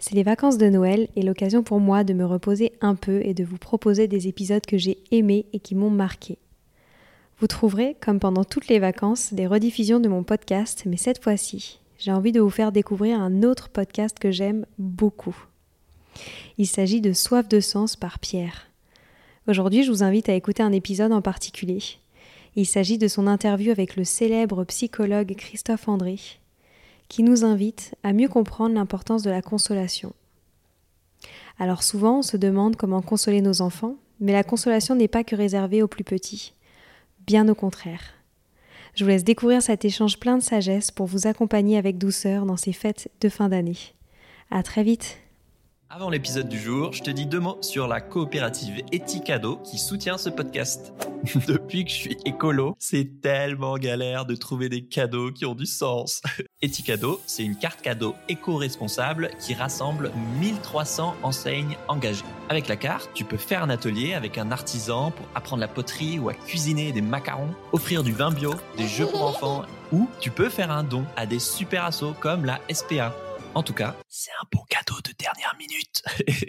C'est les vacances de Noël et l'occasion pour moi de me reposer un peu et de vous proposer des épisodes que j'ai aimés et qui m'ont marqué. Vous trouverez, comme pendant toutes les vacances, des rediffusions de mon podcast, mais cette fois-ci, j'ai envie de vous faire découvrir un autre podcast que j'aime beaucoup. Il s'agit de Soif de sens par Pierre. Aujourd'hui, je vous invite à écouter un épisode en particulier. Il s'agit de son interview avec le célèbre psychologue Christophe André, qui nous invite à mieux comprendre l'importance de la consolation. Alors souvent, on se demande comment consoler nos enfants, mais la consolation n'est pas que réservée aux plus petits. Bien au contraire. Je vous laisse découvrir cet échange plein de sagesse pour vous accompagner avec douceur dans ces fêtes de fin d'année. À très vite! Avant l'épisode du jour, je te dis deux mots sur la coopérative Eticado qui soutient ce podcast. Depuis que je suis écolo, c'est tellement galère de trouver des cadeaux qui ont du sens. Eticado, c'est une carte cadeau éco-responsable qui rassemble 1300 enseignes engagées. Avec la carte, tu peux faire un atelier avec un artisan pour apprendre la poterie ou à cuisiner des macarons, offrir du vin bio, des jeux pour enfants ou tu peux faire un don à des super assos comme la SPA. En tout cas, c'est un bon cadeau de dernière minute.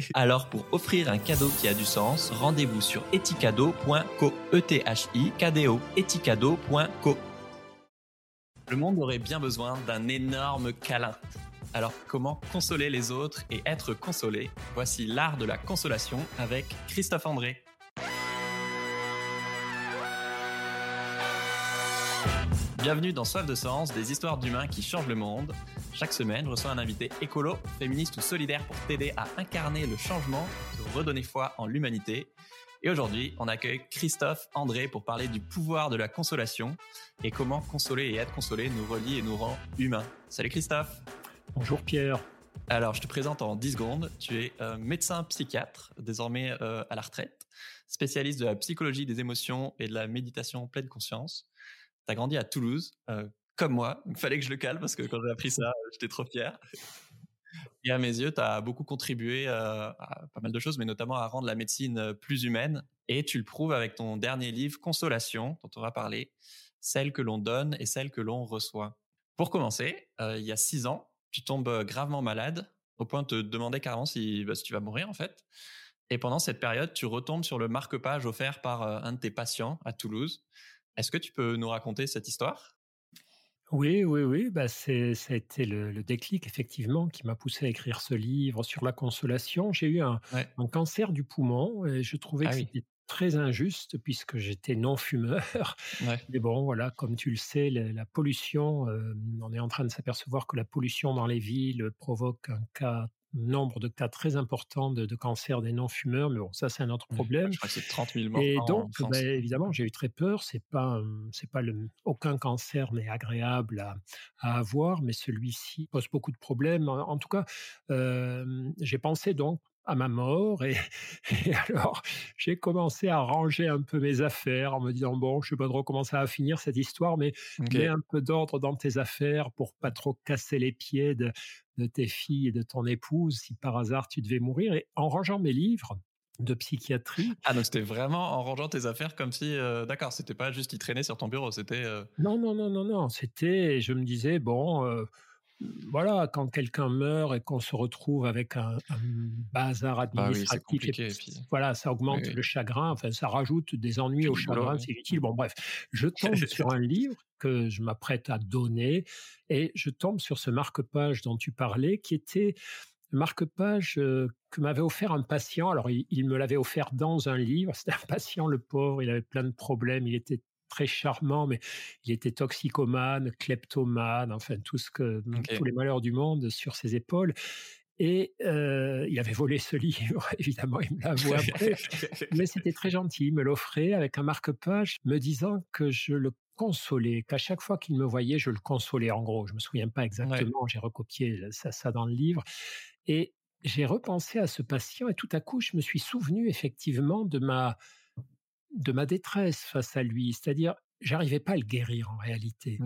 Alors pour offrir un cadeau qui a du sens, rendez-vous sur eticado.co. E T H I K D O eticado.co. Le monde aurait bien besoin d'un énorme câlin. Alors comment consoler les autres et être consolé? Voici l'art de la consolation avec Christophe André. Bienvenue dans Soif de Sens, des histoires d'humains qui changent le monde. Chaque semaine, je reçois un invité écolo, féministe ou solidaire pour t'aider à incarner le changement, te redonner foi en l'humanité. Et aujourd'hui, on accueille Christophe André pour parler du pouvoir de la consolation et comment consoler et être consolé nous relie et nous rend humains. Salut Christophe Bonjour Pierre Alors, je te présente en 10 secondes. Tu es euh, médecin psychiatre, désormais euh, à la retraite, spécialiste de la psychologie des émotions et de la méditation pleine conscience. Tu as grandi à Toulouse, euh, comme moi. Il fallait que je le cale parce que quand j'ai appris ça, j'étais trop fier. Et à mes yeux, tu as beaucoup contribué euh, à pas mal de choses, mais notamment à rendre la médecine euh, plus humaine. Et tu le prouves avec ton dernier livre, Consolation, dont on va parler, celle que l'on donne et celle que l'on reçoit. Pour commencer, il y a six ans, tu tombes gravement malade, au point de te demander carrément si, bah, si tu vas mourir en fait. Et pendant cette période, tu retombes sur le marque-page offert par un de tes patients à Toulouse. Est-ce que tu peux nous raconter cette histoire? Oui, oui, oui, bah c'est, ça a été le, le déclic effectivement qui m'a poussé à écrire ce livre sur la consolation. J'ai eu un, Ouais. un cancer du poumon et je trouvais Ah que oui. c'était très injuste puisque j'étais non-fumeur. Ouais. Mais bon, voilà, comme tu le sais, la, la pollution, euh, on est en train de s'apercevoir que la pollution dans les villes provoque un cas, nombre de cas très importants de, de cancer des non-fumeurs. Mais bon, ça c'est un autre Ouais. problème. Je crois que c'est 30 000 morts Et donc, en France. évidemment, j'ai eu très peur. C'est pas, hem, c'est pas le aucun cancer n'est agréable à à avoir, mais celui-ci pose beaucoup de problèmes. En en tout cas, j'ai pensé donc à ma mort et et alors j'ai commencé à ranger un peu mes affaires en me disant: «Bon, je sais pas trop comment ça va finir cette histoire, mais Ok. mets un peu d'ordre dans tes affaires pour pas trop casser les pieds de de tes filles et de ton épouse si par hasard tu devais mourir» et en rangeant mes livres de psychiatrie Ah, donc c'était vraiment en rangeant tes affaires comme si. euh, D'accord, c'était pas juste ils traînaient sur ton bureau, c'était. euh, Non, non, non, non, non, c'était je me disais: «Bon, heu, voilà, quand quelqu'un meurt et qu'on se retrouve avec un un bazar Bah oui, c'est administratif et puis voilà, ça augmente oui. le chagrin, enfin ça rajoute des ennuis au chagrin, c'est inutile». Bon bref, je tombe sur un livre que je m'apprête à donner et je tombe sur ce marque-page dont tu parlais qui était le marque-page, heu, que m'avait offert un patient. Alors il il me l'avait offert dans un livre. C'était un patient, le pauvre, il avait plein de problèmes, il était très charmant, mais il était toxicomane, kleptomane, enfin tout ce que tous les malheurs du monde sur ses épaules et heu, il avait volé ce livre, évidemment, il me l'a avoué après, mais c'était très gentil. Il me l'offrait avec un marque-page me disant que je le consolais, qu'à chaque fois qu'il me voyait, je le consolais, en gros. Je me souviens pas Ouais. exactement, j'ai recopié ça ça dans le livre et j'ai repensé à ce patient et tout à coup, je me suis souvenu effectivement de ma de ma détresse face à lui. C'est-à-dire, j'arrivais pas à le guérir en réalité.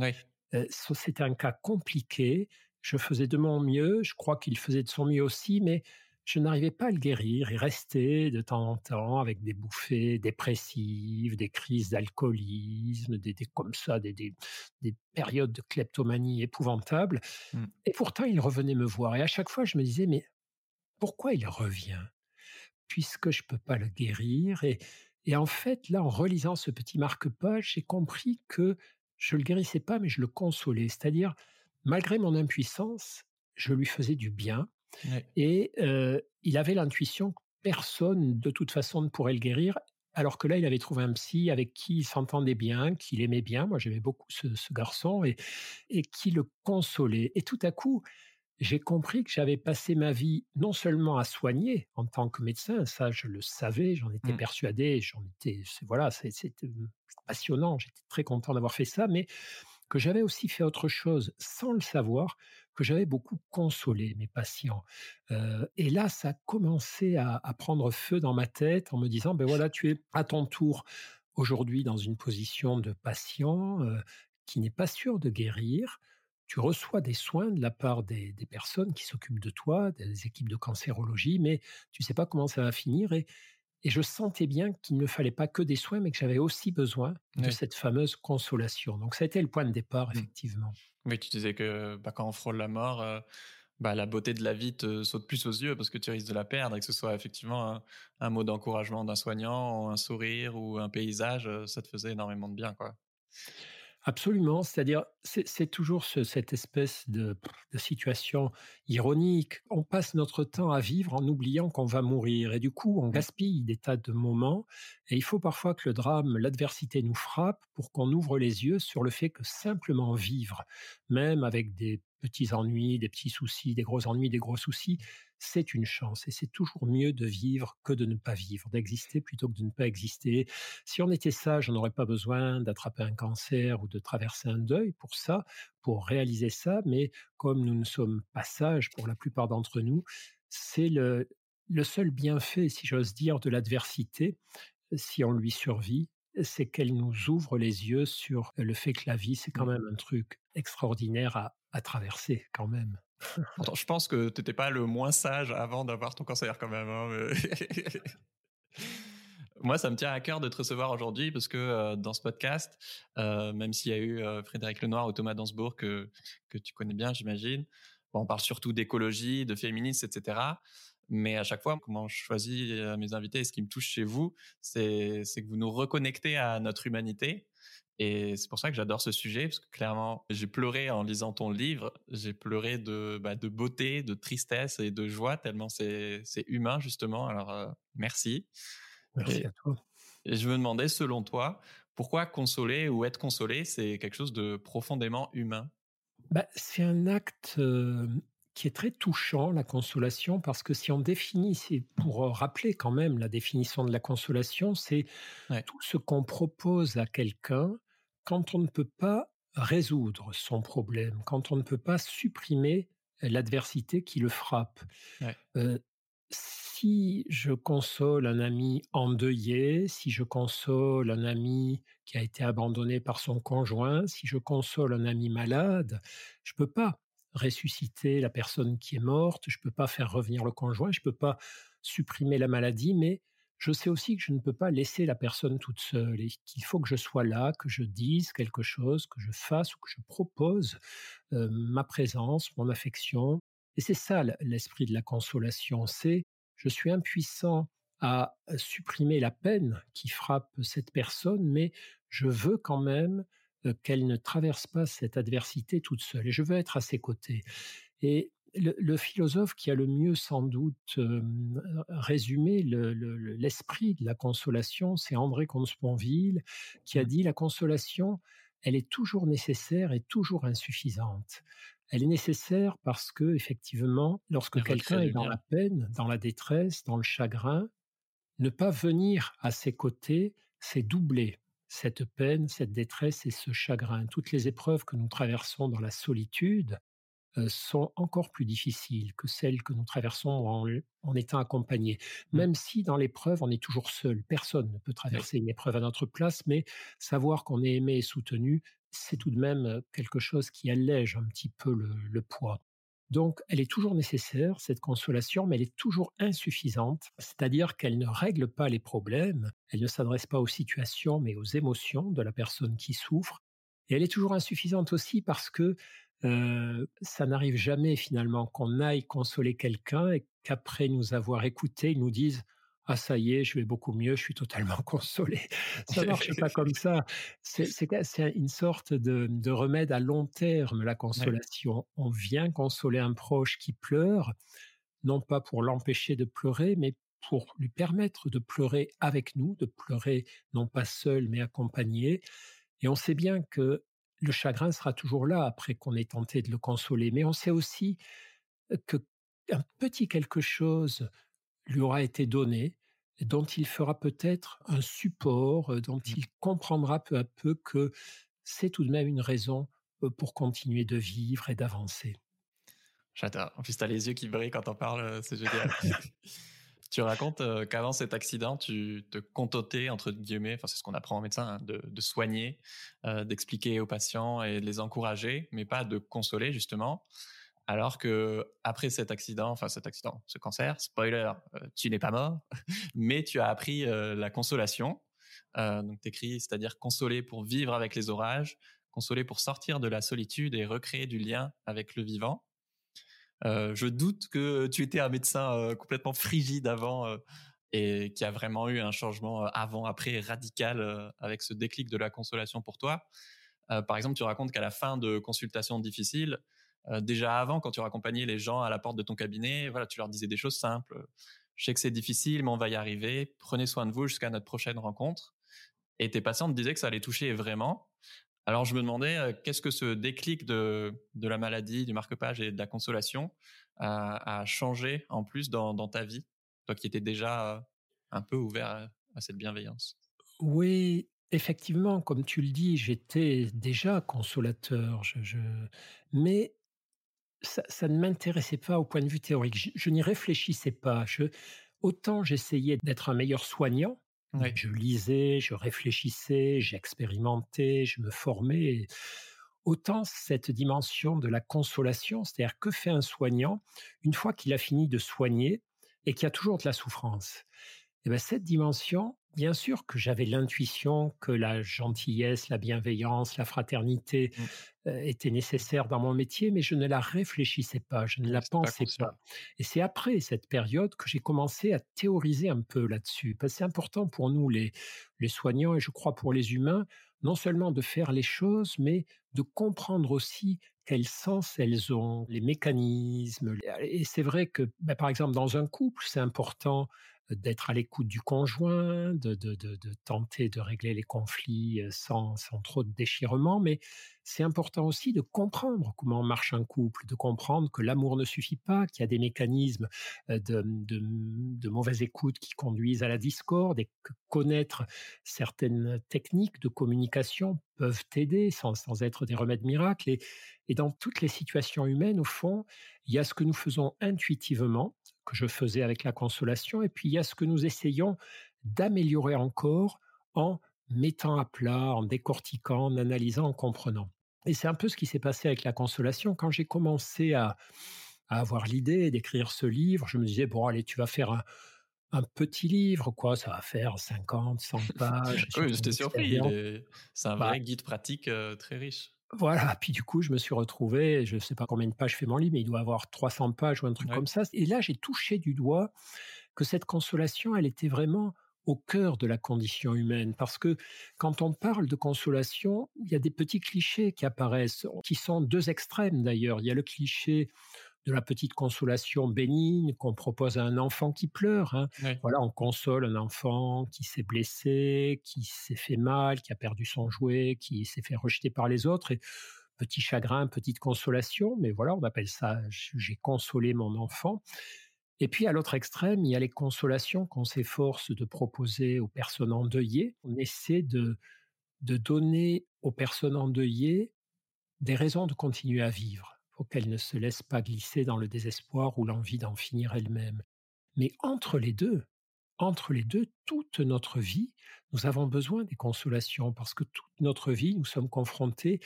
So c'était un cas compliqué. Je faisais de mon mieux, je crois qu'il faisait de son mieux aussi, mais je n'arrivais pas à le guérir. Il restait de temps en temps avec des bouffées dépressives, des crises d'alcoolisme, des des comme ça, des des des périodes de kleptomanie épouvantables Mmh. et pourtant il revenait me voir et à chaque fois je me disais: «Mais pourquoi il revient? Puisque je ne peux pas le guérir. Et, et en fait, là, en relisant ce petit marque-page, j'ai compris que je ne le guérissais pas, mais je le consolais. C'est-à-dire, malgré mon impuissance, je lui faisais du bien. Et euh, il avait l'intuition que personne, de toute façon, ne pourrait le guérir. Alors que là, il avait trouvé un psy avec qui il s'entendait bien, qu'il aimait bien. Moi, j'aimais beaucoup ce, garçon et, et qui le consolait. Et tout à coup, j'ai compris que j'avais passé ma vie non seulement à soigner en tant que médecin, ça je le savais, j'en étais mmh. persuadé, j'en étais, voilà, c'était passionnant, j'étais très content d'avoir fait ça, mais que j'avais aussi fait autre chose sans le savoir, que j'avais beaucoup consolé mes patients. Euh, et là, ça a commencé à, prendre feu dans ma tête en me disant, ben voilà, tu es à ton tour aujourd'hui dans une position de patient euh, qui n'est pas sûr de guérir. Tu reçois des soins de la part des, des personnes qui s'occupent de toi, des équipes de cancérologie, mais tu sais pas comment ça va finir. Et, et je sentais bien qu'il ne fallait pas que des soins, mais que j'avais aussi besoin de cette fameuse consolation. Donc ça a été le point de départ, mmh. effectivement. Oui, tu disais que bah, quand on frôle la mort, euh, bah, la beauté de la vie te saute plus aux yeux parce que tu risques de la perdre et que ce soit effectivement un, mot d'encouragement d'un soignant, un sourire ou un paysage, ça te faisait énormément de bien. quoi. Absolument, c'est-à-dire c'est toujours cette espèce de, situation ironique. On passe notre temps à vivre en oubliant qu'on va mourir et du coup on gaspille des tas de moments et il faut parfois que le drame, l'adversité nous frappe pour qu'on ouvre les yeux sur le fait que simplement vivre, même avec des petits ennuis, des petits soucis, des gros ennuis, des gros soucis, c'est une chance et c'est toujours mieux de vivre que de ne pas vivre, d'exister plutôt que de ne pas exister. Si on était sage, on n'aurait pas besoin d'attraper un cancer ou de traverser un deuil pour ça, pour réaliser ça, mais comme nous ne sommes pas sages pour la plupart d'entre nous, c'est le, le seul bienfait, si j'ose dire, de l'adversité, si on lui survit, c'est qu'elle nous ouvre les yeux sur le fait que la vie, c'est quand mmh. même un truc extraordinaire à, à traverser quand même je pense que tu n'étais pas le moins sage avant d'avoir ton cancer quand même. Hein, Moi, ça me tient à cœur de te recevoir aujourd'hui parce que euh, dans ce podcast, euh, même s'il y a eu euh, Frédéric Lenoir ou Thomas Dansbourg que, que tu connais bien, j'imagine, on parle surtout d'écologie, de féminisme, etc. Mais à chaque fois, comment je choisis mes invités et ce qui me touche chez vous, c'est que vous nous reconnectez à notre humanité et c'est pour ça que j'adore ce sujet, parce que clairement, j'ai pleuré en lisant ton livre. J'ai pleuré de, bah, de beauté, de tristesse et de joie, tellement c'est humain, justement. Alors, euh, merci. Merci à toi. Et je me demandais, selon toi, pourquoi consoler ou être consolé, c'est quelque chose de profondément humain? Bah, C'est un acte euh, qui est très touchant, la consolation, parce que si on définit, c'est pour rappeler quand même la définition de la consolation, c'est tout ce qu'on propose à quelqu'un quand on ne peut pas résoudre son problème, quand on ne peut pas supprimer l'adversité qui le frappe. Euh, si je console un ami endeuillé, si je console un ami qui a été abandonné par son conjoint, si je console un ami malade, je ne peux pas ressusciter la personne qui est morte, je ne peux pas faire revenir le conjoint, je ne peux pas supprimer la maladie, mais je sais aussi que je ne peux pas laisser la personne toute seule et qu'il faut que je sois là, que je dise quelque chose, que je fasse ou que je propose euh, ma présence, mon affection. Et c'est ça l'esprit de la consolation, c'est je suis impuissant à supprimer la peine qui frappe cette personne, mais je veux quand même euh, qu'elle ne traverse pas cette adversité toute seule. Et je veux être à ses côtés. Et le, philosophe qui a le mieux sans doute euh, résumé l'esprit de la consolation, c'est André Comte-Sponville, qui a mmh. dit la consolation, elle est toujours nécessaire et toujours insuffisante. Elle est nécessaire parce que, effectivement, lorsque quelqu'un est dans la peine, dans la détresse, dans le chagrin, ne pas venir à ses côtés, c'est doubler cette peine, cette détresse et ce chagrin. Toutes les épreuves que nous traversons dans la solitude, sont encore plus difficiles que celles que nous traversons en, étant accompagnés. Mmh. Même si dans l'épreuve, on est toujours seul. Personne ne peut traverser une épreuve à notre place, mais savoir qu'on est aimé et soutenu, c'est tout de même euh, quelque chose qui allège un petit peu le, poids. Donc, elle est toujours nécessaire, cette consolation, mais elle est toujours insuffisante, c'est-à-dire qu'elle ne règle pas les problèmes, elle ne s'adresse pas aux situations, mais aux émotions de la personne qui souffre. Et elle est toujours insuffisante aussi parce que ça n'arrive jamais finalement qu'on aille consoler quelqu'un et qu'après nous avoir écouté, ils nous disent ah ça y est, je vais beaucoup mieux, je suis totalement consolé. Ça ne marche pas comme ça. C'est une sorte de, remède à long terme, la consolation. On vient consoler un proche qui pleure, non pas pour l'empêcher de pleurer, mais pour lui permettre de pleurer avec nous, de pleurer non pas seul, mais accompagné. Et on sait bien que le chagrin sera toujours là après qu'on ait tenté de le consoler. Mais on sait aussi que un petit quelque chose lui aura été donné, dont il fera peut-être un support, dont mmh. il comprendra peu à peu que c'est tout de même une raison pour continuer de vivre et d'avancer. J'adore. En plus, tu as les yeux qui brillent quand on parle, c'est génial. tu racontes qu'avant cet accident, tu te contentais, entre guillemets, enfin c'est ce qu'on apprend en médecin, hein, de, soigner, d'expliquer aux patients et de les encourager, mais pas de consoler justement. Alors que après cet accident, enfin cet accident, ce cancer, spoiler, euh, tu n'es pas mort, mais tu as appris euh, la consolation. Euh, donc t'écris, c'est-à-dire consoler pour vivre avec les orages, consoler pour sortir de la solitude et recréer du lien avec le vivant. Je doute que tu étais un médecin complètement frigide avant et qui a vraiment eu un changement avant-après radical avec ce déclic de la consolation pour toi. par exemple, tu racontes qu'à la fin de consultations difficiles, euh, déjà avant, quand tu raccompagnais les gens à la porte de ton cabinet, voilà, tu leur disais des choses simples. Je sais que c'est difficile, mais on va y arriver. Prenez soin de vous jusqu'à notre prochaine rencontre. Et tes patients te disaient que ça allait toucher vraiment. Alors je me demandais qu'est-ce que ce déclic de, de la maladie, du marque-page et de la consolation a, changé en plus dans, ta vie, toi qui étais déjà un peu ouvert à, cette bienveillance. Oui, effectivement, comme tu le dis, j'étais déjà consolateur. Mais ça, ne m'intéressait pas au point de vue théorique. Je, n'y réfléchissais pas. autant j'essayais d'être un meilleur soignant. Je lisais, je réfléchissais, j'expérimentais, je me formais. Autant cette dimension de la consolation, c'est-à-dire que fait un soignant une fois qu'il a fini de soigner et qu'il y a toujours de la souffrance? Eh bien cette dimension, Bien sûr que j'avais l'intuition que la gentillesse, la bienveillance, la fraternité mmh. euh, étaient nécessaires dans mon métier, mais je ne la réfléchissais pas, je ne la pensais pas, Et c'est après cette période que j'ai commencé à théoriser un peu là-dessus. Parce que c'est important pour nous, les, les soignants, et je crois pour les humains, non seulement de faire les choses, mais de comprendre aussi quel sens elles ont, les mécanismes. Et c'est vrai que, ben, par exemple, dans un couple, c'est important d'être à l'écoute du conjoint, de, tenter de régler les conflits euh, sans, trop de déchirement, mais c'est important aussi de comprendre comment marche un couple, de comprendre que l'amour ne suffit pas, qu'il y a des mécanismes euh, de, mauvaise écoute qui conduisent à la discorde et que connaître certaines techniques de communication peuvent aider sans, être des remèdes miracles. Et dans toutes les situations humaines, au fond, il y a ce que nous faisons intuitivement, que je faisais avec la consolation, et puis il y a ce que nous essayons d'améliorer encore en mettant à plat, en décortiquant, en analysant, en comprenant. Et c'est un peu ce qui s'est passé avec la consolation. Quand j'ai commencé à, avoir l'idée d'écrire ce livre, je me disais, bon, allez, tu vas faire un, petit livre, quoi, ça va faire 50, 100 pages. oui, j'étais surpris. C'est un vrai guide pratique euh, très riche. Voilà, puis du coup, je me suis retrouvé, je ne sais pas combien de pages fait mon livre, mais il doit avoir 300 pages ou un truc comme ça. Et là, j'ai touché du doigt que cette consolation, elle était vraiment au cœur de la condition humaine. Parce que quand on parle de consolation, il y a des petits clichés qui apparaissent, qui sont deux extrêmes d'ailleurs. Il y a le cliché de la petite consolation bénigne qu'on propose à un enfant qui pleure. Hein. Voilà, on console un enfant qui s'est blessé, qui s'est fait mal, qui a perdu son jouet, qui s'est fait rejeter par les autres. Et petit chagrin, petite consolation, mais voilà, on appelle ça j'ai consolé mon enfant. Et puis à l'autre extrême, il y a les consolations qu'on s'efforce de proposer aux personnes endeuillées. On essaie de, de donner aux personnes endeuillées des raisons de continuer à vivre pour qu'elle ne se laisse pas glisser dans le désespoir ou l'envie d'en finir elle-même. Mais entre les deux, entre les deux, toute notre vie, nous avons besoin des consolations parce que toute notre vie, nous sommes confrontés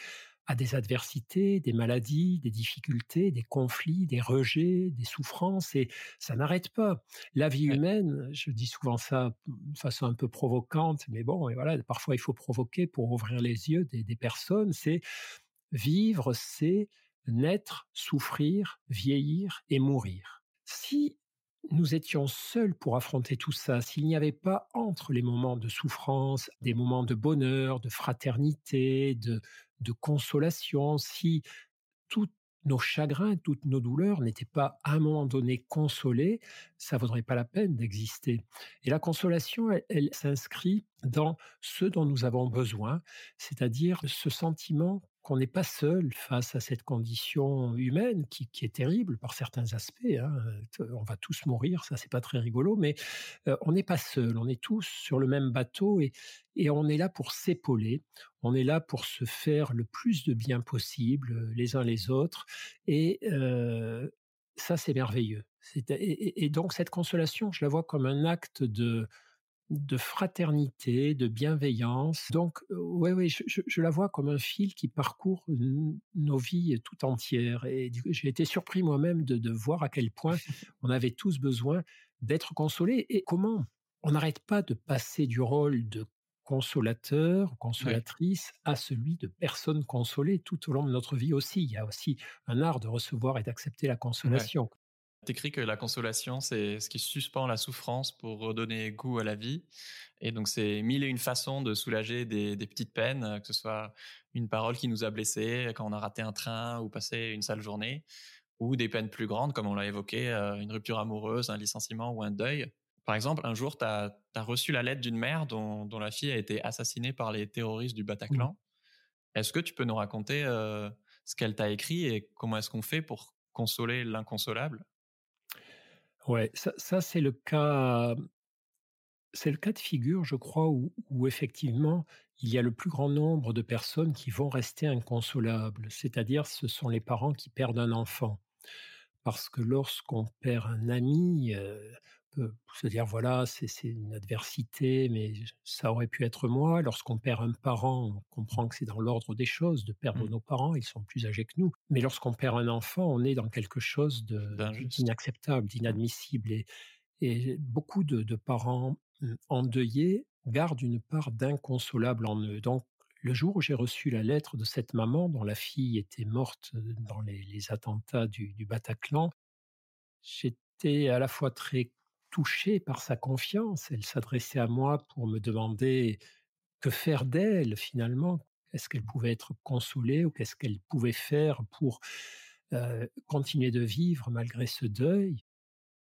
à des adversités, des maladies, des difficultés, des conflits, des rejets, des souffrances, et ça n'arrête pas. La vie humaine, je dis souvent ça de façon un peu provocante, mais bon, et voilà, parfois il faut provoquer pour ouvrir les yeux des, des personnes, c'est vivre, c'est naître, souffrir, vieillir et mourir. Si nous étions seuls pour affronter tout ça, s'il n'y avait pas entre les moments de souffrance, des moments de bonheur, de fraternité, de, consolation, si toutes nos chagrins, toutes nos douleurs n'étaient pas à un moment donné consolées, ça vaudrait pas la peine d'exister. Et la consolation, elle, elle s'inscrit dans ce dont nous avons besoin, c'est-à-dire ce sentiment qu'on n'est pas seul face à cette condition humaine qui, est terrible par certains aspects. Hein. On va tous mourir, ça c'est pas très rigolo, mais on n'est pas seul. On est tous sur le même bateau et, on est là pour s'épauler. On est là pour se faire le plus de bien possible les uns les autres. Et ça c'est merveilleux. Et donc cette consolation, je la vois comme un acte de de fraternité, de bienveillance. Donc, oui, oui, je, je, la vois comme un fil qui parcourt nos vies tout entières. Et j'ai été surpris moi-même de, de, voir à quel point on avait tous besoin d'être consolés. Et comment on n'arrête pas de passer du rôle de consolateur, consolatrice, à celui de personne consolée tout au long de notre vie aussi. Il y a aussi un art de recevoir et d'accepter la consolation. T'écris que la consolation, c'est ce qui suspend la souffrance pour redonner goût à la vie. Et donc, c'est mille et une façons de soulager des, des, petites peines, que ce soit une parole qui nous a blessés quand on a raté un train ou passé une sale journée, ou des peines plus grandes, comme on l'a évoqué, euh, une rupture amoureuse, un licenciement ou un deuil. Par exemple, un jour, tu as, as, reçu la lettre d'une mère dont, dont, la fille a été assassinée par les terroristes du Bataclan. Est-ce que tu peux nous raconter euh, ce qu'elle t'a écrit et comment est-ce qu'on fait pour consoler l'inconsolable? Ouais, ça, c'est le cas. C'est le cas de figure, je crois, où, effectivement il y a le plus grand nombre de personnes qui vont rester inconsolables. C'est-à-dire, ce sont les parents qui perdent un enfant. Parce que lorsqu'on perd un ami, se dire voilà, c'est une adversité, mais ça aurait pu être moi. Lorsqu'on perd un parent, on comprend que c'est dans l'ordre des choses de perdre mmh. nos parents, ils sont plus âgés que nous. Mais lorsqu'on perd un enfant, on est dans quelque chose d'inacceptable, d'inadmissible. Et, et, beaucoup de, de, parents mmh, endeuillés gardent une part d'inconsolable en eux. Donc, le jour où j'ai reçu la lettre de cette maman dont la fille était morte dans les, les attentats du, du Bataclan, j'étais à la fois très touchée par sa confiance. Elle s'adressait à moi pour me demander que faire d'elle finalement. Est-ce qu'elle pouvait être consolée ou qu'est-ce qu'elle pouvait faire pour euh, continuer de vivre malgré ce deuil?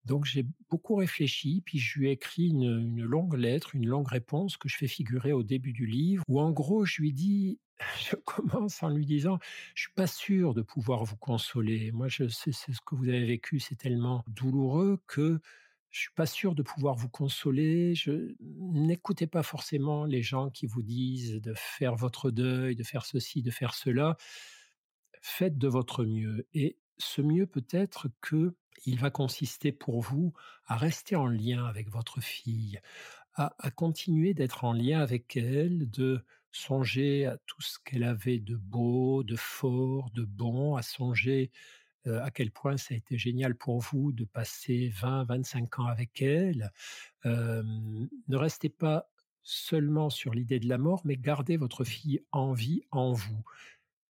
Donc j'ai beaucoup réfléchi, puis je lui ai écrit une, une, longue lettre, une longue réponse que je fais figurer au début du livre, où en gros je lui dis, je commence en lui disant, je suis pas sûr de pouvoir vous consoler. Moi, je sais, ce que vous avez vécu, c'est tellement douloureux que je suis pas sûr de pouvoir vous consoler. Je n'écoutez pas forcément les gens qui vous disent de faire votre deuil, de faire ceci, de faire cela. Faites de votre mieux. Et ce mieux peut-être que il va consister pour vous à rester en lien avec votre fille, à, à continuer d'être en lien avec elle, de songer à tout ce qu'elle avait de beau, de fort, de bon, à songer euh, à quel point ça a été génial pour vous de passer 20, 25 ans avec elle. Euh, ne restez pas seulement sur l'idée de la mort, mais gardez votre fille en vie en vous.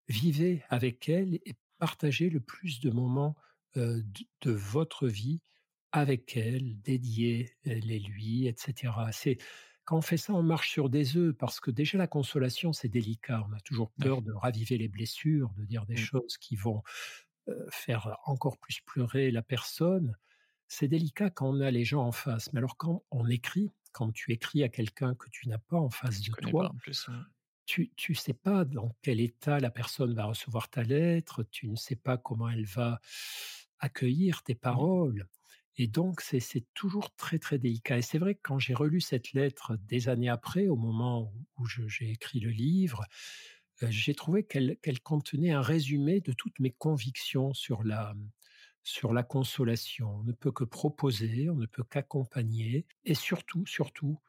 Vivez avec elle et partagez le plus de moments euh, de, de, votre vie avec elle, dédiés les lui, etc. C'est quand on fait ça, on marche sur des œufs parce que déjà la consolation, c'est délicat. On a toujours peur de raviver les blessures, de dire des mmh. choses qui vont faire encore plus pleurer la personne, c'est délicat quand on a les gens en face. Mais alors quand on écrit, quand tu écris à quelqu'un que tu n'as pas en face de toi, plus, hein. tu ne sais pas dans quel état la personne va recevoir ta lettre, tu ne sais pas comment elle va accueillir tes paroles. Et donc, c'est toujours très, très délicat. Et c'est vrai que quand j'ai relu cette lettre des années après, au moment où j'ai écrit le livre, euh, j'ai trouvé qu'elle qu contenait un résumé de toutes mes convictions sur la, sur la consolation. On ne peut que proposer, on ne peut qu'accompagner. Et surtout, surtout,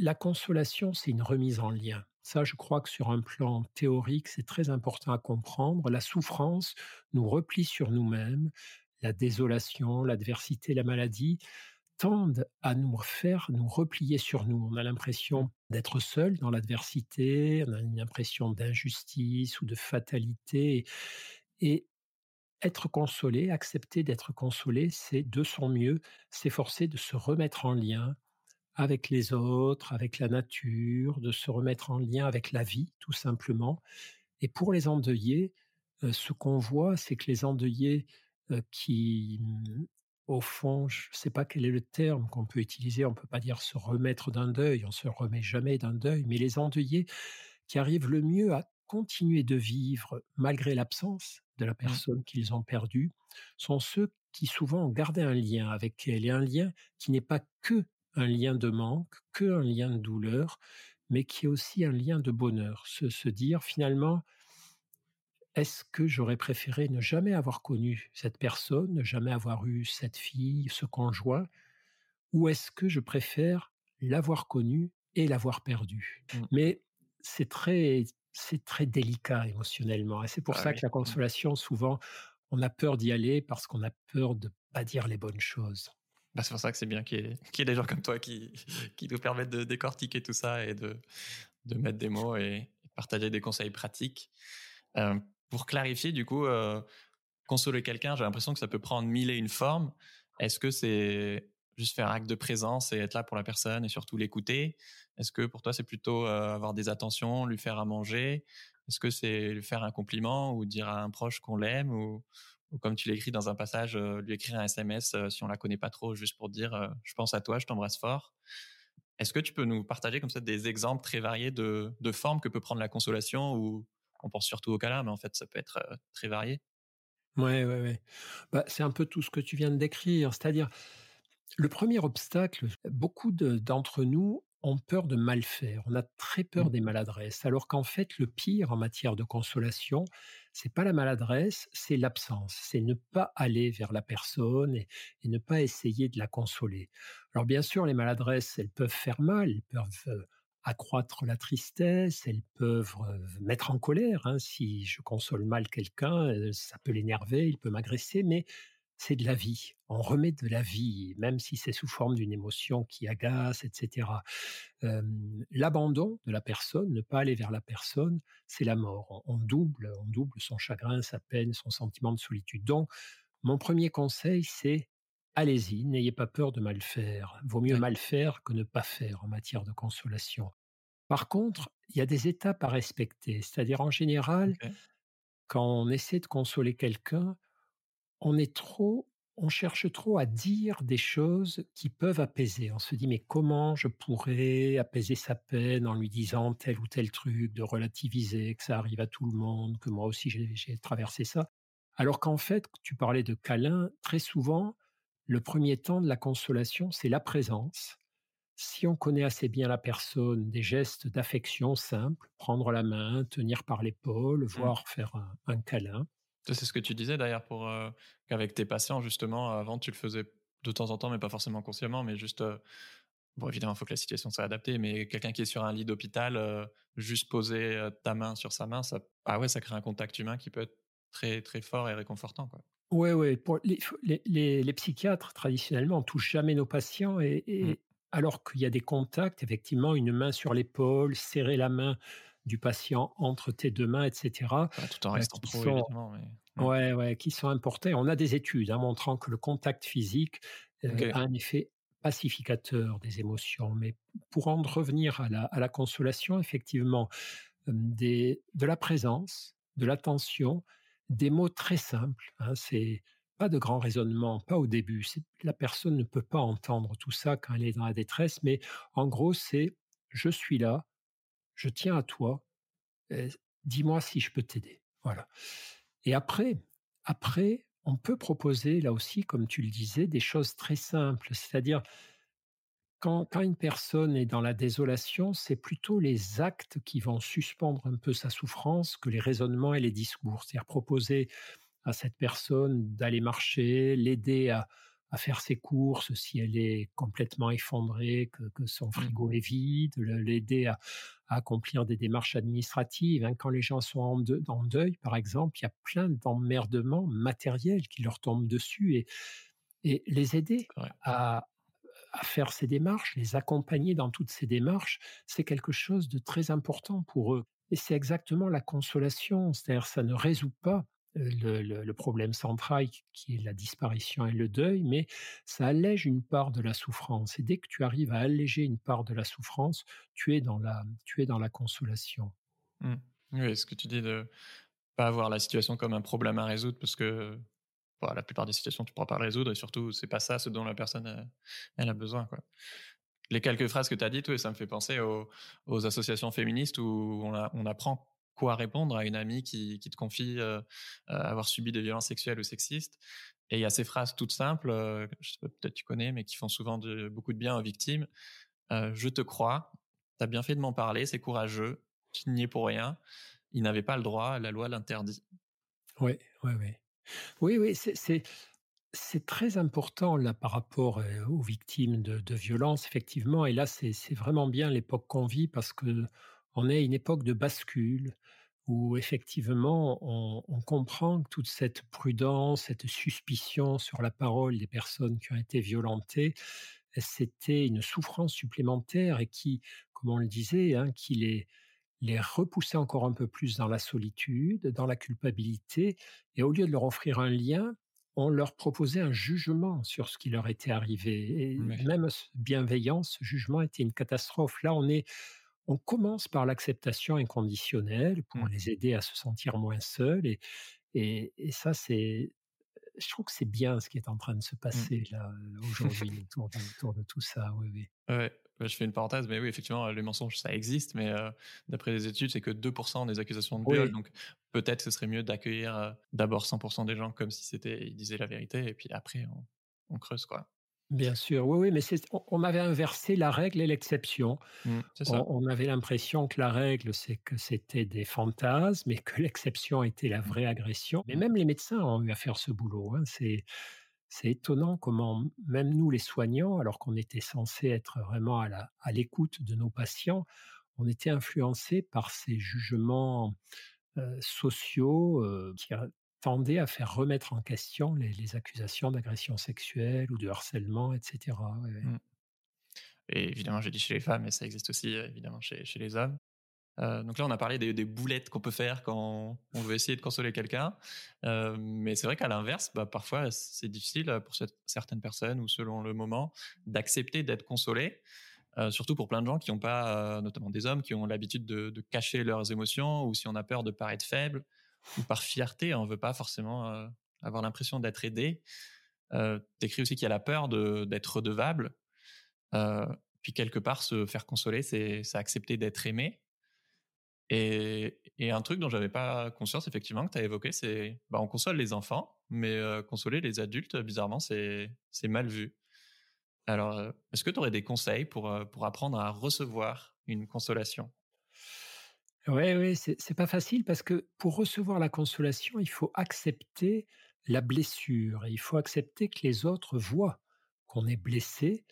la consolation, c'est une remise en lien. Ça, je crois que sur un plan théorique, c'est très important à comprendre. La souffrance nous replie sur nous-mêmes. La désolation, l'adversité, la maladie tendent à nous faire nous replier sur nous. On a l'impression d'être seul dans l'adversité, on a une impression d'injustice ou de fatalité. Et être consolé, accepter d'être consolé, c'est de son mieux s'efforcer de se remettre en lien avec les autres, avec la nature, de se remettre en lien avec la vie, tout simplement. Et pour les endeuillés, euh, ce qu'on voit, c'est que les endeuillés euh, qui, mmh, au fond, je ne sais pas quel est le terme qu'on peut utiliser, on ne peut pas dire se remettre d'un deuil, on se remet jamais d'un deuil, mais les endeuillés qui arrivent le mieux à continuer de vivre malgré l'absence de la mmh. personne qu'ils ont perdue sont ceux qui souvent ont gardé un lien avec elle et un lien qui n'est pas que un lien de manque, que un lien de douleur, mais qui est aussi un lien de bonheur. Se, se dire finalement, est-ce que j'aurais préféré ne jamais avoir connu cette personne, ne jamais avoir eu cette fille, ce conjoint, ou est-ce que je préfère l'avoir connue et l'avoir perdue? Mmh. Mais c'est très c'est très délicat émotionnellement. Et c'est pour ah ça que la mmh. consolation, souvent, on a peur d'y aller parce qu'on a peur de pas dire les bonnes choses. Bah, c'est pour ça que c'est bien qu'il y, ait des gens comme toi qui, qui nous permettent de décortiquer tout ça et de, de mettre des mots et partager des conseils pratiques. Euh, pour clarifier, du coup, euh, consoler quelqu'un, j'ai l'impression que ça peut prendre mille et une formes. Est-ce que c'est juste faire acte de présence et être là pour la personne et surtout l'écouter? Est-ce que pour toi c'est plutôt euh, avoir des attentions, lui faire à manger? Est-ce que c'est lui faire un compliment ou dire à un proche qu'on l'aime ou, comme tu l'écris dans un passage, euh, lui écrire un SMS si on la connaît pas trop, juste pour dire je pense à toi, je t'embrasse fort. Est-ce que tu peux nous partager comme ça des exemples très variés de, de formes que peut prendre la consolation ou on pense surtout au câlin, mais en fait ça peut être très varié. Ouais, ouais, ouais. Bah, c'est un peu tout ce que tu viens de décrire, c'est-à-dire le premier obstacle, beaucoup d'entre nous ont peur de mal faire. On a très peur mmh. des maladresses, alors qu'en fait, le pire en matière de consolation, c'est pas la maladresse, c'est l'absence. C'est ne pas aller vers la personne et, ne pas essayer de la consoler. Alors bien sûr, les maladresses, elles peuvent faire mal, elles peuvent accroître la tristesse, elles peuvent euh, mettre en colère. Hein. Si je console mal quelqu'un, euh, ça peut l'énerver, il peut m'agresser, mais c'est de la vie. On remet de la vie, même si c'est sous forme d'une émotion qui agace, etc. L'abandon de la personne, ne pas aller vers la personne, c'est la mort. On, double, on double son chagrin, sa peine, son sentiment de solitude. Donc, mon premier conseil, c'est allez-y, n'ayez pas peur de mal faire. Vaut mieux mal faire que ne pas faire en matière de consolation. Par contre, il y a des étapes à respecter. C'est-à-dire, en général, quand on essaie de consoler quelqu'un, on est trop, on cherche trop à dire des choses qui peuvent apaiser. On se dit mais comment je pourrais apaiser sa peine en lui disant tel ou tel truc, de relativiser, que ça arrive à tout le monde, que moi aussi j'ai traversé ça? Alors qu'en fait, tu parlais de câlin, très souvent, le premier temps de la consolation, c'est la présence. Si on connaît assez bien la personne, des gestes d'affection simples, prendre la main, tenir par l'épaule, mmh. voire faire un câlin, c'est ce que tu disais d'ailleurs pour euh, qu'avec tes patients justement avant tu le faisais de temps en temps mais pas forcément consciemment mais juste euh, bon évidemment il faut que la situation soit adaptée mais quelqu'un qui est sur un lit d'hôpital euh, juste poser ta main sur sa main ça ah ouais ça crée un contact humain qui peut être très très fort et réconfortant quoi. Ouais ouais pour les, les, les, psychiatres traditionnellement on touche jamais nos patients et, mmh. alors qu'il y a des contacts effectivement une main sur l'épaule serrer la main du patient entre tes deux mains, etc. tout en restant trop, évidemment. Ouais, ouais, qui sont importés. On a des études hein, montrant que le contact physique euh, a un effet pacificateur des émotions. Mais pour en revenir à la, à la consolation, effectivement, des, de la présence, de l'attention, des mots très simples. Hein, c'est pas de grand raisonnement, pas au début. La personne ne peut pas entendre tout ça quand elle est dans la détresse, mais en gros, c'est je suis là, je tiens à toi, dis-moi si je peux t'aider. Voilà. Et après, après, on peut proposer là aussi, comme tu le disais, des choses très simples. C'est-à-dire, quand, quand, une personne est dans la désolation, c'est plutôt les actes qui vont suspendre un peu sa souffrance que les raisonnements et les discours. C'est-à-dire proposer à cette personne d'aller marcher, l'aider à, à faire ses courses si elle est complètement effondrée, que, que son mmh. frigo est vide, l'aider à, à, accomplir des démarches administratives. Hein. Quand les gens sont en, en, deuil, par exemple, il y a plein d'emmerdements matériels qui leur tombent dessus et, et les aider à, à faire ces démarches, les accompagner dans toutes ces démarches, c'est quelque chose de très important pour eux. Et c'est exactement la consolation, c'est-à-dire ça ne résout pas le, problème central qui est la disparition et le deuil, mais ça allège une part de la souffrance. Et dès que tu arrives à alléger une part de la souffrance, tu es dans la, tu es dans la consolation. Mmh. Oui, ce que tu dis de pas avoir la situation comme un problème à résoudre, parce que la plupart des situations, tu pourras pas le résoudre, et surtout, c'est pas ça ce dont la personne elle a besoin. Les quelques phrases que tu as dites, ça me fait penser aux, associations féministes où on, apprend quoi répondre à une amie qui, te confie euh, euh, avoir subi des violences sexuelles ou sexistes. Et il y a ces phrases toutes simples, euh, peut-être tu connais, mais qui font souvent beaucoup de bien aux victimes. je te crois, tu as bien fait de m'en parler, c'est courageux, tu n'y es pour rien. Il n'avait pas le droit, la loi l'interdit. Oui, oui, oui. Oui, oui, c'est très important là par rapport aux victimes de, violences, effectivement. Et là, c'est vraiment bien l'époque qu'on vit parce que on est une époque de bascule où effectivement on, comprend que toute cette prudence, cette suspicion sur la parole des personnes qui ont été violentées, c'était une souffrance supplémentaire et qui, comme on le disait, hein, qui les, les repoussait encore un peu plus dans la solitude, dans la culpabilité, et au lieu de leur offrir un lien, on leur proposait un jugement sur ce qui leur était arrivé. Et même bienveillance, ce jugement était une catastrophe. Là, on est on commence par l'acceptation inconditionnelle pour mmh. les aider à se sentir moins seuls. Et, et, ça, c'est, je trouve que c'est bien ce qui est en train de se mmh. passer là aujourd'hui autour, de, tout ça. Oui, oui. Ouais, je fais une parenthèse, mais oui, effectivement, les mensonges, ça existe, mais d'après les études, c'est que 2% des accusations de viol. Donc peut-être ce serait mieux d'accueillir d'abord 100% des gens comme si c'était ils disaient la vérité, et puis après on, on creuse quoi. Bien sûr, oui, oui, mais on, avait inversé la règle et l'exception. Mmh, on, avait l'impression que la règle, c'est que c'était des fantasmes et que l'exception était la mmh. vraie agression. Mais même les médecins ont eu à faire ce boulot. Hein. C'est, étonnant comment même nous, les soignants, alors qu'on était censé être vraiment à, l'écoute de nos patients, on était influencés par ces jugements sociaux qui, tendait à faire remettre en question les, accusations d'agression sexuelle ou de harcèlement, etc. Mmh. Et évidemment, j'ai dit chez les femmes, mais ça existe aussi évidemment chez les hommes. Euh, donc là, on a parlé des, boulettes qu'on peut faire quand on veut essayer de consoler quelqu'un. Euh, mais c'est vrai qu'à l'inverse, bah, parfois, c'est difficile pour certaines personnes ou selon le moment d'accepter d'être consolé. surtout pour plein de gens qui n'ont pas, notamment des hommes, qui ont l'habitude de, cacher leurs émotions ou si on a peur de paraître faible ou par fierté, on veut pas forcément euh, avoir l'impression d'être aidé. Euh, T'écris aussi qu'il y a la peur d'être redevable. Euh, puis quelque part, se faire consoler, c'est accepter d'être aimé. Et, et, un truc dont j'avais pas conscience, effectivement, que tu as évoqué, c'est bah, on console les enfants, mais euh, consoler les adultes, bizarrement, c'est mal vu. Alors, euh, est-ce que tu aurais des conseils pour, pour apprendre à recevoir une consolation? Oui, oui, c'est pas facile parce que pour recevoir la consolation, il faut accepter la blessure il faut accepter que les autres voient qu'on est blessé.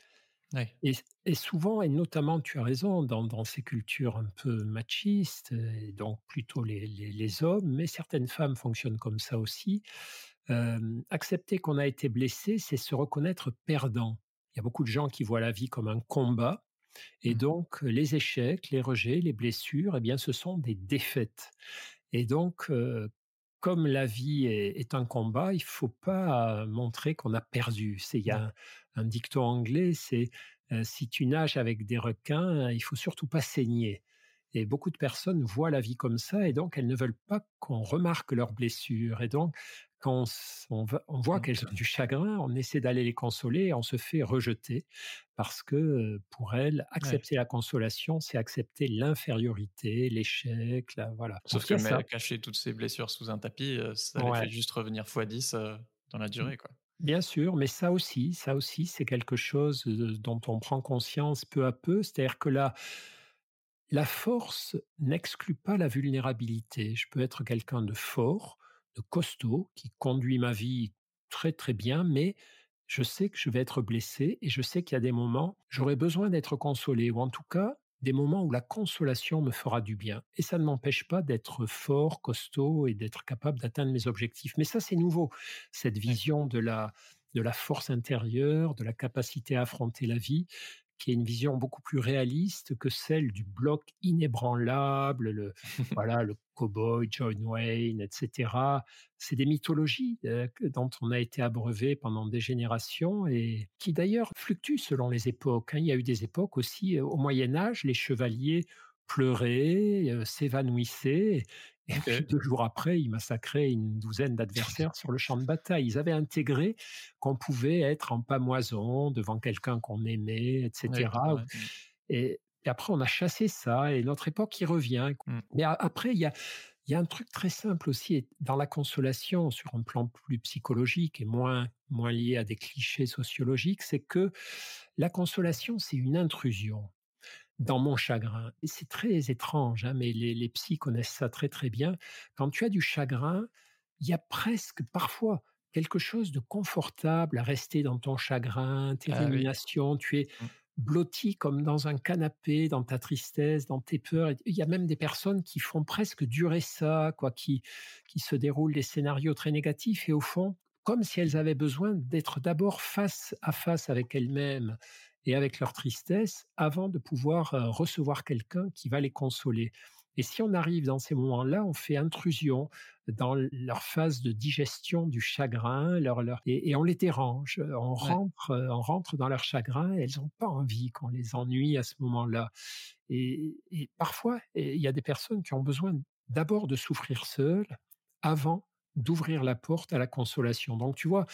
Et, souvent, et notamment, tu as raison, dans, ces cultures un peu machistes, et donc plutôt les, hommes, mais certaines femmes fonctionnent comme ça aussi, accepter qu'on a été blessé, c'est se reconnaître perdant. Il y a beaucoup de gens qui voient la vie comme un combat, et mmh. donc, les échecs, les rejets, les blessures, eh bien, ce sont des défaites. Et donc, comme la vie est, un combat, il ne faut pas montrer qu'on a perdu. Il y a un, dicton anglais, c'est si tu nages avec des requins, il faut surtout pas saigner. Et beaucoup de personnes voient la vie comme ça, et donc elles ne veulent pas qu'on remarque leurs blessures. Et donc, quand on, voit qu'elles ont du chagrin, on essaie d'aller les consoler et on se fait rejeter parce que pour elles, accepter la consolation, c'est accepter l'infériorité, l'échec, voilà. Sauf que ça. cacher toutes ces blessures sous un tapis, ça les fait juste revenir x 10 dans la mmh. durée, quoi. Bien sûr, mais ça aussi, ça aussi, c'est quelque chose dont on prend conscience peu à peu. C'est-à-dire que là, la force n'exclut pas la vulnérabilité. Je peux être quelqu'un de fort, de costaud, qui conduit ma vie très très bien, mais je sais que je vais être blessé et je sais qu'il y a des moments, j'aurai besoin d'être consolé, ou en tout cas des moments où la consolation me fera du bien. Et ça ne m'empêche pas d'être fort, costaud et d'être capable d'atteindre mes objectifs. Mais ça, c'est nouveau, cette vision de la, de la force intérieure, de la capacité à affronter la vie, qui est une vision beaucoup plus réaliste que celle du bloc inébranlable, le, voilà, le cowboy, John Wayne, etc. C'est des mythologies euh, dont on a été abreuvé pendant des générations et qui d'ailleurs fluctuent selon les époques. Hein. Il y a eu des époques aussi, euh, au Moyen Âge, les chevaliers pleuraient, euh, s'évanouissaient, et puis deux jours après, ils massacraient une douzaine d'adversaires sur le champ de bataille. Ils avaient intégré qu'on pouvait être en pamoison devant quelqu'un qu'on aimait, etc. Et, après, on a chassé ça, et notre époque y revient. Mmh. Mais après, il y a, y a un truc très simple aussi dans la consolation, sur un plan plus psychologique et moins, moins lié à des clichés sociologiques, c'est que la consolation, c'est une intrusion dans mon chagrin. C'est très étrange, hein, mais les, les psys connaissent ça très très bien. Quand tu as du chagrin, il y a presque parfois quelque chose de confortable à rester dans ton chagrin, tes ah ruminations. Tu es mmh. blotti comme dans un canapé, dans ta tristesse, dans tes peurs. Il y a même des personnes qui font presque durer ça, quoi, qui, qui se déroulent des scénarios très négatifs et au fond, comme si elles avaient besoin d'être d'abord face à face avec elles-mêmes et avec leur tristesse avant de pouvoir recevoir quelqu'un qui va les consoler. Et si on arrive dans ces moments-là, on fait intrusion dans leur phase de digestion du chagrin, leur, leur, et, on les dérange. On rentre, on rentre dans leur chagrin. Et elles n'ont pas envie qu'on les ennuie à ce moment-là. Et, et parfois, il y a des personnes qui ont besoin d'abord de souffrir seules avant d'ouvrir la porte à la consolation. Donc, tu vois,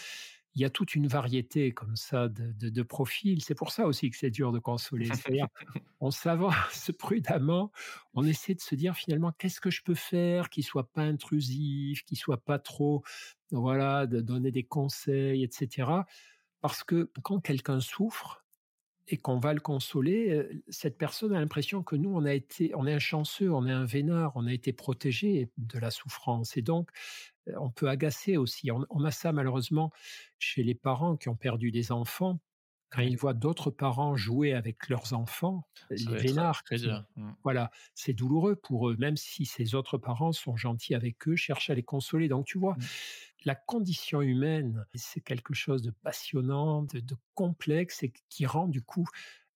il y a toute une variété comme ça de, profils. C'est pour ça aussi que c'est dur de consoler. C'est-à-dire, on s'avance prudemment, on essaie de se dire finalement qu'est-ce que je peux faire qui soit pas intrusif, qui soit pas trop, voilà, de donner des conseils, etc. Parce que quand quelqu'un souffre, et qu'on va le consoler, euh, cette personne a l'impression que nous, on a été, on est un chanceux, on est un vénard, on a été protégé de la souffrance. Et donc, on peut agacer aussi. On, a ça malheureusement chez les parents qui ont perdu des enfants. Quand ils voient d'autres parents jouer avec leurs enfants, les vénards, mmh. voilà, c'est douloureux pour eux, même si ces autres parents sont gentils avec eux, cherchent à les consoler. Donc tu vois, mmh. la condition humaine, c'est quelque chose de passionnant, de, complexe et qui rend du coup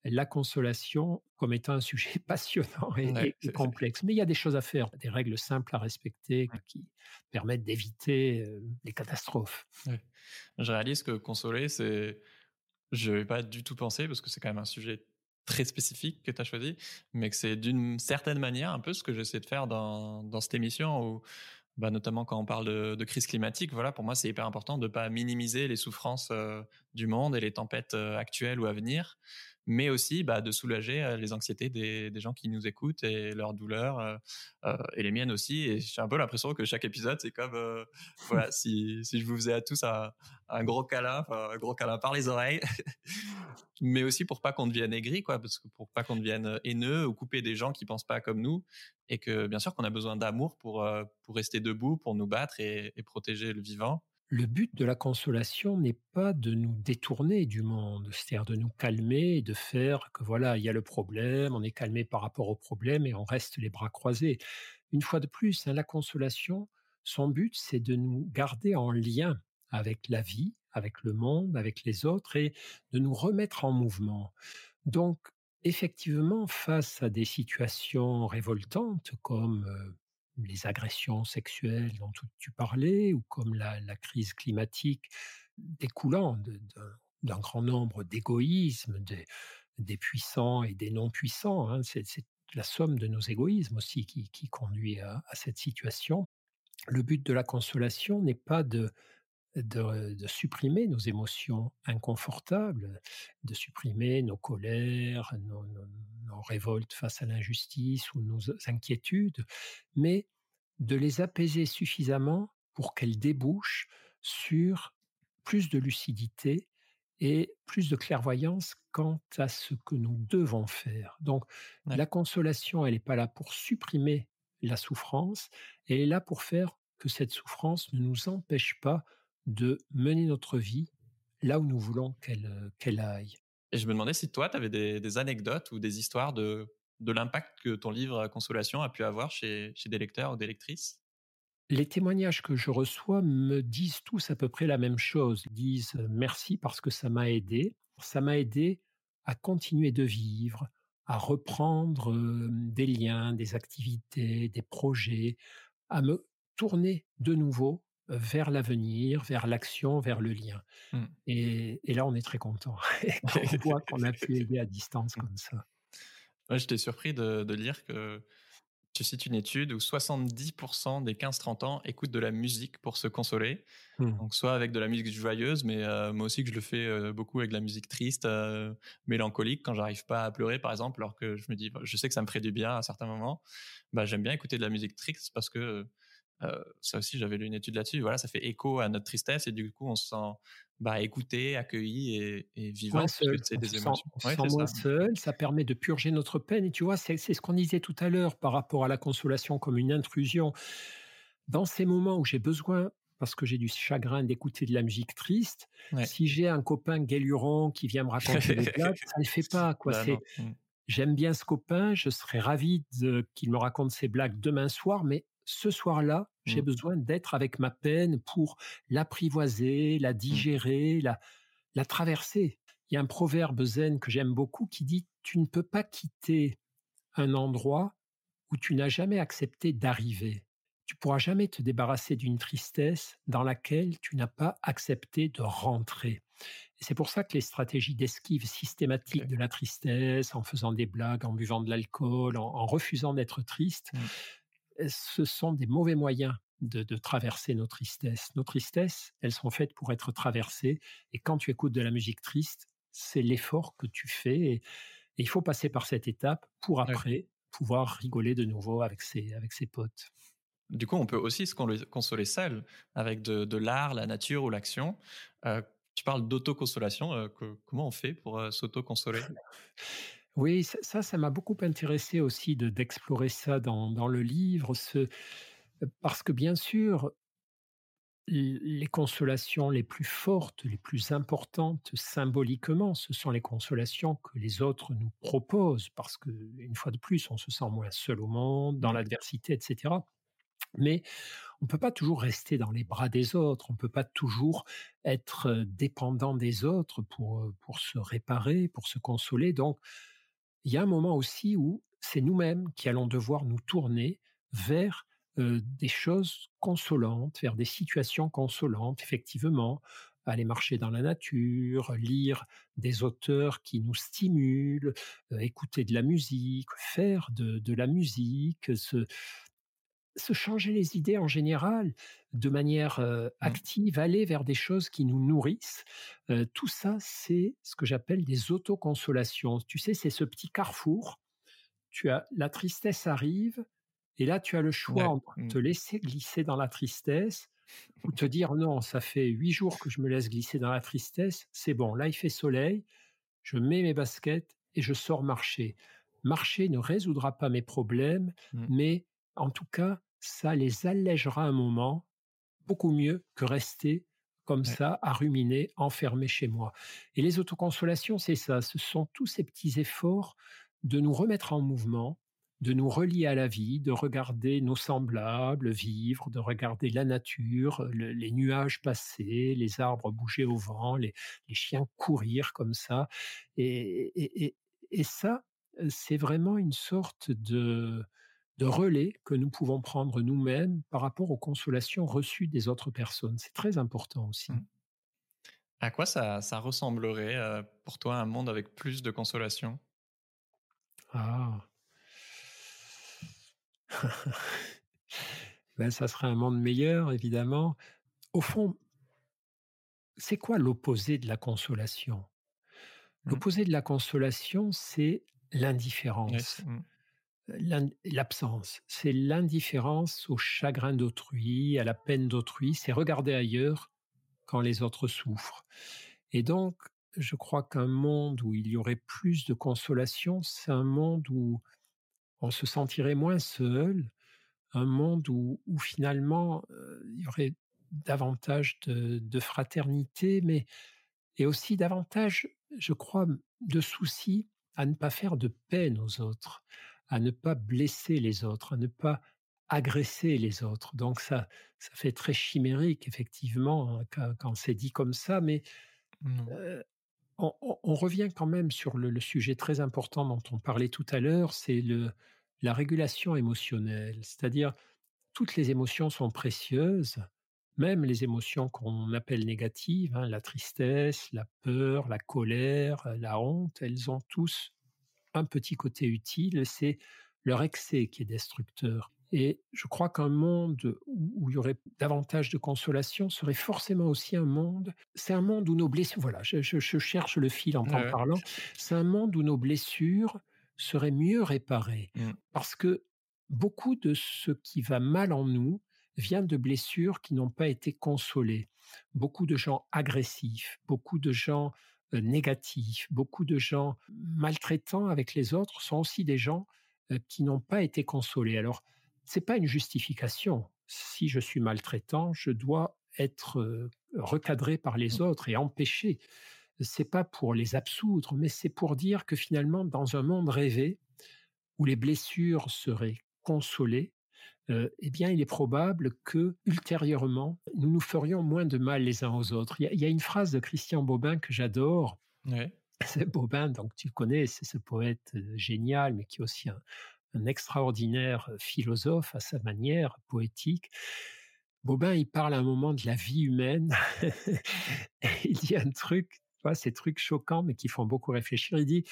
la consolation comme étant un sujet passionnant et, complexe. Mais il y a des choses à faire, des règles simples à respecter qui permettent d'éviter les catastrophes. Je réalise que consoler, c'est... Je vais pas du tout penser, parce que c'est quand même un sujet très spécifique que tu as choisi, mais que c'est d'une certaine manière un peu ce que j'essaie de faire dans, dans cette émission où bah, notamment quand on parle de, crise climatique, voilà, pour moi, c'est hyper important de ne pas minimiser les souffrances du monde et les tempêtes actuelles ou à venir, mais aussi bah, de soulager euh, les anxiétés des, des, gens qui nous écoutent et leurs douleurs euh, euh, et les miennes aussi. Et j'ai un peu l'impression que chaque épisode, c'est comme voilà, si, si je vous faisais à tous un, un gros câlin, un gros câlin par les oreilles, mais aussi pour pas qu'on devienne aigri, quoi, parce que pour pas qu'on devienne haineux ou couper des gens qui pensent pas comme nous, et que bien sûr qu'on a besoin d'amour pour pour rester debout, pour nous battre et, et protéger le vivant le but de la consolation n'est pas de nous détourner du monde, c'est-à-dire de nous calmer et de faire que voilà, il y a le problème, on est calmé par rapport au problème et on reste les bras croisés. Une fois de plus, hein, la consolation, son but, c'est de nous garder en lien avec la vie, avec le monde, avec les autres et de nous remettre en mouvement. Donc, effectivement, face à des situations révoltantes comme euh, les agressions sexuelles dont tu parlais, ou comme la, crise climatique découlant d'un grand nombre d'égoïsmes des, puissants et des non-puissants. Hein. C'est la somme de nos égoïsmes aussi qui, conduit à, cette situation. Le but de la consolation n'est pas de, de, supprimer nos émotions inconfortables, de supprimer nos colères, nos, révoltes face à l'injustice ou nos inquiétudes, mais de les apaiser suffisamment pour qu'elles débouchent sur plus de lucidité et plus de clairvoyance quant à ce que nous devons faire. Donc la consolation, elle n'est pas là pour supprimer la souffrance, elle est là pour faire que cette souffrance ne nous empêche pas de mener notre vie là où nous voulons qu'elle aille. Et je me demandais si toi, tu avais des, anecdotes ou des histoires de, de l'impact que ton livre Consolation a pu avoir chez, chez des lecteurs ou des lectrices? Les témoignages que je reçois me disent tous à peu près la même chose. Ils disent merci parce que ça m'a aidé. Ça m'a aidé à continuer de vivre, à reprendre des liens, des activités, des projets, à me tourner de nouveau vers l'avenir, vers l'action, vers le lien. Mmh. Et, là, on est très content on voit qu'on a pu aider à distance comme ça. Ouais, J'étais surpris de, de lire que tu cites une étude où 70% des 15-30 ans écoutent de la musique pour se consoler. Mmh. Donc, soit avec de la musique joyeuse, mais euh, moi aussi que je le fais euh, beaucoup avec de la musique triste, euh, mélancolique, quand j'arrive pas à pleurer, par exemple, alors que je me dis, je sais que ça me ferait du bien à certains moments. Bah, j'aime bien écouter de la musique triste parce que ça aussi, j'avais lu une étude là-dessus. Voilà, ça fait écho à notre tristesse et du coup, on se sent bah, écouté, accueilli et, et vivant. c'est des émotions. Sent, moins ça. seul, ça permet de purger notre peine. Et tu vois, c'est ce qu'on disait tout à l'heure par rapport à la consolation comme une intrusion. Dans ces moments où j'ai besoin, parce que j'ai du chagrin d'écouter de la musique triste, si j'ai un copain guéluron qui vient me raconter des blagues, ça ne le fait pas. Quoi. Bah mmh. J'aime bien ce copain, je serais ravi qu'il me raconte ses blagues demain soir, mais ce soir-là, j'ai mmh. besoin d'être avec ma peine pour l'apprivoiser, la mmh. digérer, la, la traverser. Il y a un proverbe zen que j'aime beaucoup qui dit Tu ne peux pas quitter un endroit où tu n'as jamais accepté d'arriver. Tu pourras jamais te débarrasser d'une tristesse dans laquelle tu n'as pas accepté de rentrer. C'est pour ça que les stratégies d'esquive systématique de la tristesse, en faisant des blagues, en buvant de l'alcool, en, refusant d'être triste, mmh ce sont des mauvais moyens de, traverser nos tristesses. Nos tristesses, elles sont faites pour être traversées. Et quand tu écoutes de la musique triste, c'est l'effort que tu fais. Et, il faut passer par cette étape pour après pouvoir rigoler de nouveau avec ses, avec ses potes. Du coup, on peut aussi se consoler seul avec de, l'art, la nature ou l'action. Euh, tu parles d'autoconsolation. Euh, comment on fait pour euh, s'auto-consoler? Oui, ça, ça m'a beaucoup intéressé aussi de d'explorer ça dans, le livre, ce, parce que bien sûr, les consolations les plus fortes, les plus importantes symboliquement, ce sont les consolations que les autres nous proposent, parce que une fois de plus, on se sent moins seul au monde, dans l'adversité, etc. Mais on ne peut pas toujours rester dans les bras des autres, on ne peut pas toujours être dépendant des autres pour, pour se réparer, pour se consoler. Donc, il y a un moment aussi où c'est nous-mêmes qui allons devoir nous tourner vers des choses consolantes, vers des situations consolantes, effectivement, aller marcher dans la nature, lire des auteurs qui nous stimulent, écouter de la musique, faire de, la musique, se, se, changer les idées en général de manière mmh. active, aller vers des choses qui nous nourrissent. tout ça, c'est ce que j'appelle des autoconsolations. Tu sais, c'est ce petit carrefour. Tu as la tristesse arrive, et là, tu as le choix entre mmh. te laisser glisser dans la tristesse ou te dire non, ça fait huit jours que je me laisse glisser dans la tristesse, c'est bon, là il fait soleil, je mets mes baskets et je sors marcher. Marcher ne résoudra pas mes problèmes, mmh. mais en tout cas, ça les allègera un moment beaucoup mieux que rester comme ça à ruminer, enfermé chez moi. Et les autoconsolations, c'est ça, ce sont tous ces petits efforts de nous remettre en mouvement, de nous relier à la vie, de regarder nos semblables vivre, de regarder la nature, les nuages passer, les arbres bouger au vent, les, chiens courir comme ça. Et, ça, c'est vraiment une sorte de, de relais que nous pouvons prendre nous-mêmes par rapport aux consolations reçues des autres personnes. C'est très important aussi. Mmh. À quoi ça, ça ressemblerait euh, pour toi un monde avec plus de consolation Ah, ben, ça serait un monde meilleur, évidemment. Au fond, c'est quoi l'opposé de la consolation? Mmh. L'opposé de la consolation, c'est l'indifférence. Mmh. L'absence, c'est l'indifférence au chagrin d'autrui, à la peine d'autrui, c'est regarder ailleurs quand les autres souffrent. Et donc, je crois qu'un monde où il y aurait plus de consolation, c'est un monde où on se sentirait moins seul, un monde où, finalement il y aurait davantage de, fraternité, mais et aussi davantage, je crois, de soucis à ne pas faire de peine aux autres, à ne pas blesser les autres, à ne pas agresser les autres. Donc ça, ça fait très chimérique, effectivement, hein, quand, c'est dit comme ça, mais on, revient quand même sur le, sujet très important dont on parlait tout à l'heure, c'est la régulation émotionnelle. C'est-à-dire, toutes les émotions sont précieuses, même les émotions qu'on appelle négatives, hein, la tristesse, la peur, la colère, la honte, elles ont tous un petit côté utile, c'est leur excès qui est destructeur. Et je crois qu'un monde où, il y aurait davantage de consolation serait forcément aussi un monde. C'est un monde où nos blessures. Voilà, je, cherche le fil en parlant. C'est un monde où nos blessures seraient mieux réparées. Mmh. Parce que beaucoup de ce qui va mal en nous vient de blessures qui n'ont pas été consolées. Beaucoup de gens agressifs, beaucoup de gens euh, négatifs, beaucoup de gens maltraitants avec les autres sont aussi des gens euh, qui n'ont pas été consolés. Alors, c'est pas une justification. Si je suis maltraitant, je dois être recadré par les mmh. autres et empêché. C'est pas pour les absoudre, mais c'est pour dire que finalement, dans un monde rêvé où les blessures seraient consolées, eh bien, il est probable que ultérieurement, nous nous ferions moins de mal les uns aux autres. Il y a, une phrase de Christian Bobin que j'adore. C'est Bobin, donc tu le connais, c'est ce poète génial, mais qui est aussi un, un extraordinaire philosophe à sa manière poétique. Bobin, il parle à un moment de la vie humaine. il dit un truc, tu ces trucs choquants, mais qui font beaucoup réfléchir. Il dit,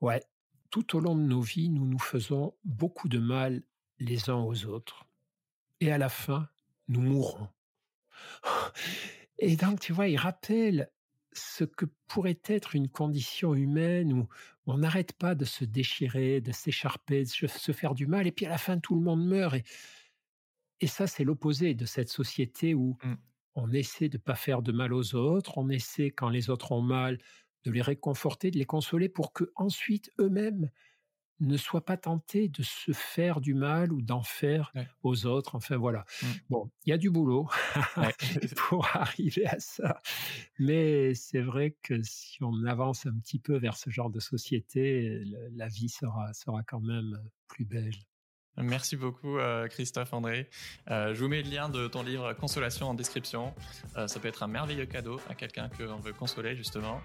ouais, tout au long de nos vies, nous nous faisons beaucoup de mal les uns aux autres. Et à la fin, nous mourrons. Et donc, tu vois, il rappelle ce que pourrait être une condition humaine où on n'arrête pas de se déchirer, de s'écharper, de se faire du mal, et puis à la fin tout le monde meurt. Et, et ça, c'est l'opposé de cette société où mmh. on essaie de ne pas faire de mal aux autres, on essaie quand les autres ont mal de les réconforter, de les consoler pour que ensuite eux-mêmes ne soient pas tentés de se faire du mal ou d'en faire aux autres. Enfin voilà. Mmh. Bon, il y a du boulot pour arriver à ça. Mais c'est vrai que si on avance un petit peu vers ce genre de société, la vie sera, sera quand même plus belle. Merci beaucoup euh, Christophe André. Euh, je vous mets le lien de ton livre Consolation en description. Euh, ça peut être un merveilleux cadeau à quelqu'un qu'on veut consoler justement.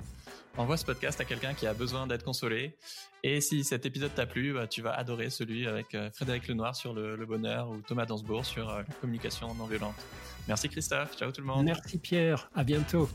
Envoie ce podcast à quelqu'un qui a besoin d'être consolé. Et si cet épisode t'a plu, bah, tu vas adorer celui avec Frédéric Lenoir sur le, le, bonheur ou Thomas Dansbourg sur la communication non violente. Merci Christophe, ciao tout le monde. Merci Pierre, à bientôt.